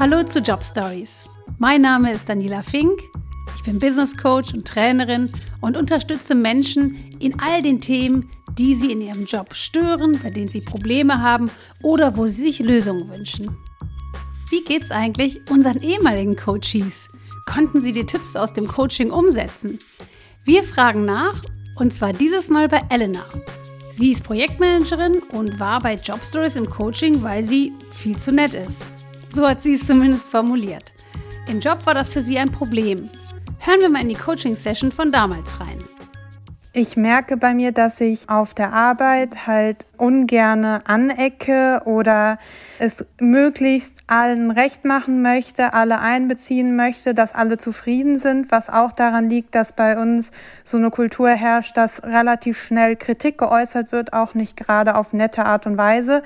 Hallo zu Job Stories. Mein Name ist Daniela Fink. Ich bin Business Coach und Trainerin und unterstütze Menschen in all den Themen, die sie in ihrem Job stören, bei denen sie Probleme haben oder wo sie sich Lösungen wünschen. Wie geht's eigentlich unseren ehemaligen Coaches? Konnten sie die Tipps aus dem Coaching umsetzen? Wir fragen nach und zwar dieses Mal bei Elena. Sie ist Projektmanagerin und war bei Jobstories im Coaching, weil sie viel zu nett ist. So hat sie es zumindest formuliert. Im Job war das für sie ein Problem. Hören wir mal in die Coaching-Session von damals rein. Ich merke bei mir, dass ich auf der Arbeit halt ungerne anecke oder es möglichst allen recht machen möchte, alle einbeziehen möchte, dass alle zufrieden sind, was auch daran liegt, dass bei uns so eine Kultur herrscht, dass relativ schnell Kritik geäußert wird, auch nicht gerade auf nette Art und Weise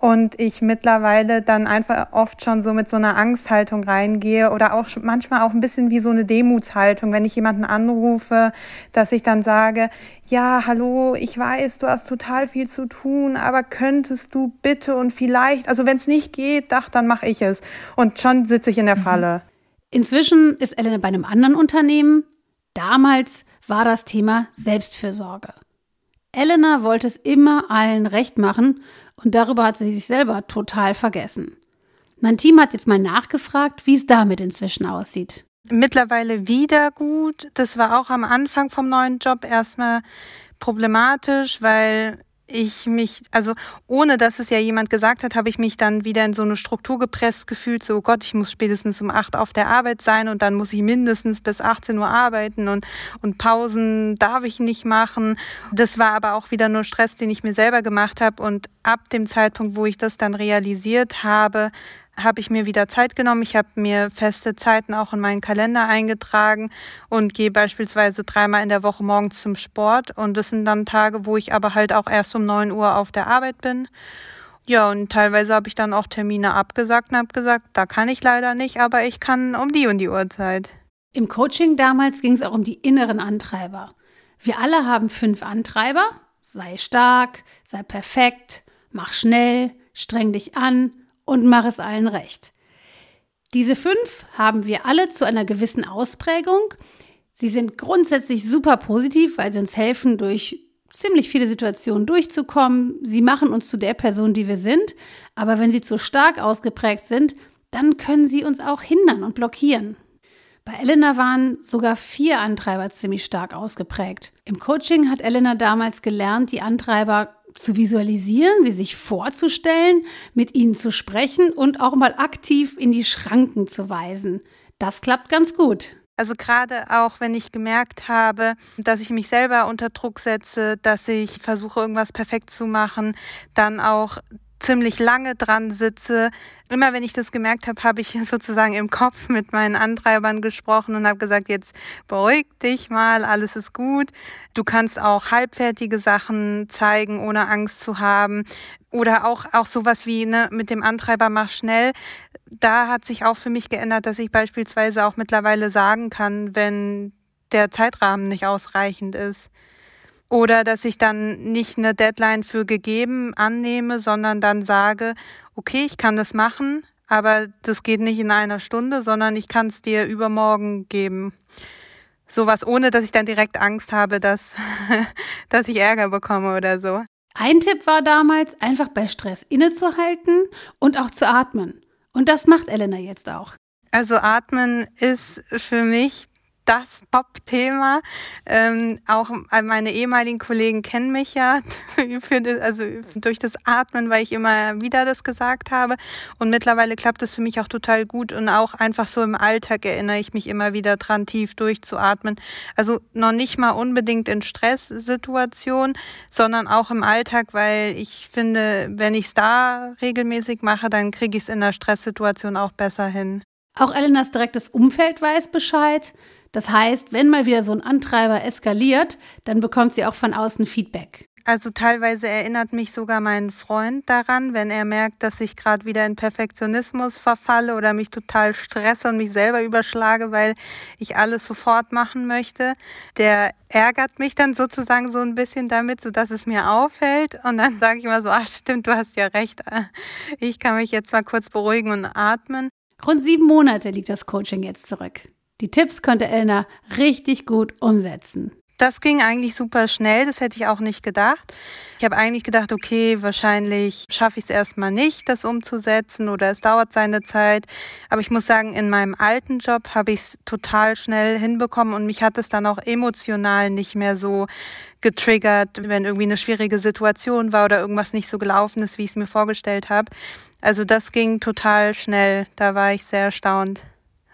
und ich mittlerweile dann einfach oft schon so mit so einer Angsthaltung reingehe oder auch manchmal auch ein bisschen wie so eine Demutshaltung, wenn ich jemanden anrufe, dass ich dann sage, ja, hallo, ich weiß, du hast total viel zu tun, aber könntest du bitte und vielleicht, also wenn es nicht geht, ach, dann mache ich es. Und schon sitze ich in der mhm. Falle. Inzwischen ist Elena bei einem anderen Unternehmen. Damals war das Thema Selbstfürsorge. Elena wollte es immer allen recht machen und darüber hat sie sich selber total vergessen. Mein Team hat jetzt mal nachgefragt, wie es damit inzwischen aussieht. Mittlerweile wieder gut. Das war auch am Anfang vom neuen Job erstmal problematisch, weil ich mich, also ohne dass es ja jemand gesagt hat, habe ich mich dann wieder in so eine Struktur gepresst gefühlt, so oh Gott, ich muss spätestens um acht auf der Arbeit sein und dann muss ich mindestens bis 18 Uhr arbeiten und, und Pausen darf ich nicht machen. Das war aber auch wieder nur Stress, den ich mir selber gemacht habe und ab dem Zeitpunkt, wo ich das dann realisiert habe, habe ich mir wieder Zeit genommen. Ich habe mir feste Zeiten auch in meinen Kalender eingetragen und gehe beispielsweise dreimal in der Woche morgens zum Sport. Und das sind dann Tage, wo ich aber halt auch erst um 9 Uhr auf der Arbeit bin. Ja, und teilweise habe ich dann auch Termine abgesagt und habe gesagt, da kann ich leider nicht, aber ich kann um die und die Uhrzeit. Im Coaching damals ging es auch um die inneren Antreiber. Wir alle haben fünf Antreiber. Sei stark, sei perfekt, mach schnell, streng dich an, und mach es allen recht. Diese fünf haben wir alle zu einer gewissen Ausprägung. Sie sind grundsätzlich super positiv, weil sie uns helfen, durch ziemlich viele Situationen durchzukommen. Sie machen uns zu der Person, die wir sind. Aber wenn sie zu stark ausgeprägt sind, dann können sie uns auch hindern und blockieren. Bei Elena waren sogar vier Antreiber ziemlich stark ausgeprägt. Im Coaching hat Elena damals gelernt, die Antreiber zu visualisieren, sie sich vorzustellen, mit ihnen zu sprechen und auch mal aktiv in die Schranken zu weisen. Das klappt ganz gut. Also gerade auch, wenn ich gemerkt habe, dass ich mich selber unter Druck setze, dass ich versuche, irgendwas perfekt zu machen, dann auch ziemlich lange dran sitze. Immer wenn ich das gemerkt habe, habe ich sozusagen im Kopf mit meinen Antreibern gesprochen und habe gesagt, jetzt beruhig dich mal, alles ist gut. Du kannst auch halbfertige Sachen zeigen, ohne Angst zu haben. Oder auch, auch sowas wie ne, mit dem Antreiber mach schnell. Da hat sich auch für mich geändert, dass ich beispielsweise auch mittlerweile sagen kann, wenn der Zeitrahmen nicht ausreichend ist. Oder dass ich dann nicht eine Deadline für gegeben annehme, sondern dann sage, okay, ich kann das machen, aber das geht nicht in einer Stunde, sondern ich kann es dir übermorgen geben. Sowas, ohne dass ich dann direkt Angst habe, dass, dass ich Ärger bekomme oder so. Ein Tipp war damals, einfach bei Stress innezuhalten und auch zu atmen. Und das macht Elena jetzt auch. Also atmen ist für mich das Top-Thema. Ähm, auch meine ehemaligen Kollegen kennen mich ja für das, also durch das Atmen, weil ich immer wieder das gesagt habe. Und mittlerweile klappt es für mich auch total gut. Und auch einfach so im Alltag erinnere ich mich immer wieder dran, tief durchzuatmen. Also noch nicht mal unbedingt in Stresssituationen, sondern auch im Alltag, weil ich finde, wenn ich es da regelmäßig mache, dann kriege ich es in der Stresssituation auch besser hin. Auch Elenas direktes Umfeld weiß Bescheid. Das heißt, wenn mal wieder so ein Antreiber eskaliert, dann bekommt sie auch von außen Feedback. Also teilweise erinnert mich sogar mein Freund daran, wenn er merkt, dass ich gerade wieder in Perfektionismus verfalle oder mich total stresse und mich selber überschlage, weil ich alles sofort machen möchte. Der ärgert mich dann sozusagen so ein bisschen damit, sodass es mir auffällt. Und dann sage ich immer so, ach stimmt, du hast ja recht. Ich kann mich jetzt mal kurz beruhigen und atmen. Rund sieben Monate liegt das Coaching jetzt zurück. Die Tipps konnte Elena richtig gut umsetzen. Das ging eigentlich super schnell, das hätte ich auch nicht gedacht. Ich habe eigentlich gedacht, okay, wahrscheinlich schaffe ich es erstmal nicht, das umzusetzen oder es dauert seine Zeit. Aber ich muss sagen, in meinem alten Job habe ich es total schnell hinbekommen und mich hat es dann auch emotional nicht mehr so getriggert, wenn irgendwie eine schwierige Situation war oder irgendwas nicht so gelaufen ist, wie ich es mir vorgestellt habe. Also das ging total schnell. Da war ich sehr erstaunt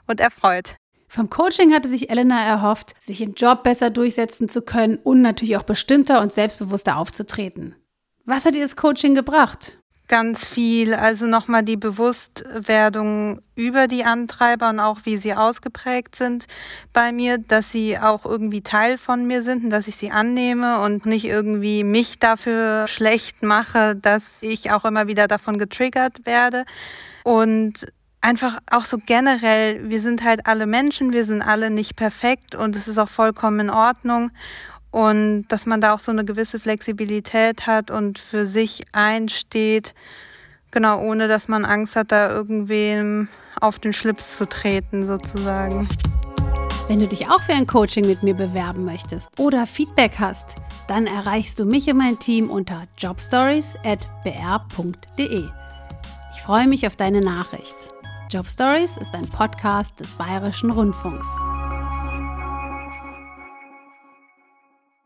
und erfreut. Vom Coaching hatte sich Elena erhofft, sich im Job besser durchsetzen zu können und natürlich auch bestimmter und selbstbewusster aufzutreten. Was hat ihr das Coaching gebracht? Ganz viel, also nochmal die Bewusstwerdung über die Antreiber und auch wie sie ausgeprägt sind bei mir, dass sie auch irgendwie Teil von mir sind und dass ich sie annehme und nicht irgendwie mich dafür schlecht mache, dass ich auch immer wieder davon getriggert werde. Und einfach auch so generell, wir sind halt alle Menschen, wir sind alle nicht perfekt und es ist auch vollkommen in Ordnung. Und dass man da auch so eine gewisse Flexibilität hat und für sich einsteht, genau, ohne dass man Angst hat, da irgendwem auf den Schlips zu treten, sozusagen. Wenn du dich auch für ein Coaching mit mir bewerben möchtest oder Feedback hast, dann erreichst du mich und mein Team unter jobstories.br.de. Ich freue mich auf deine Nachricht. Job Stories ist ein Podcast des Bayerischen Rundfunks.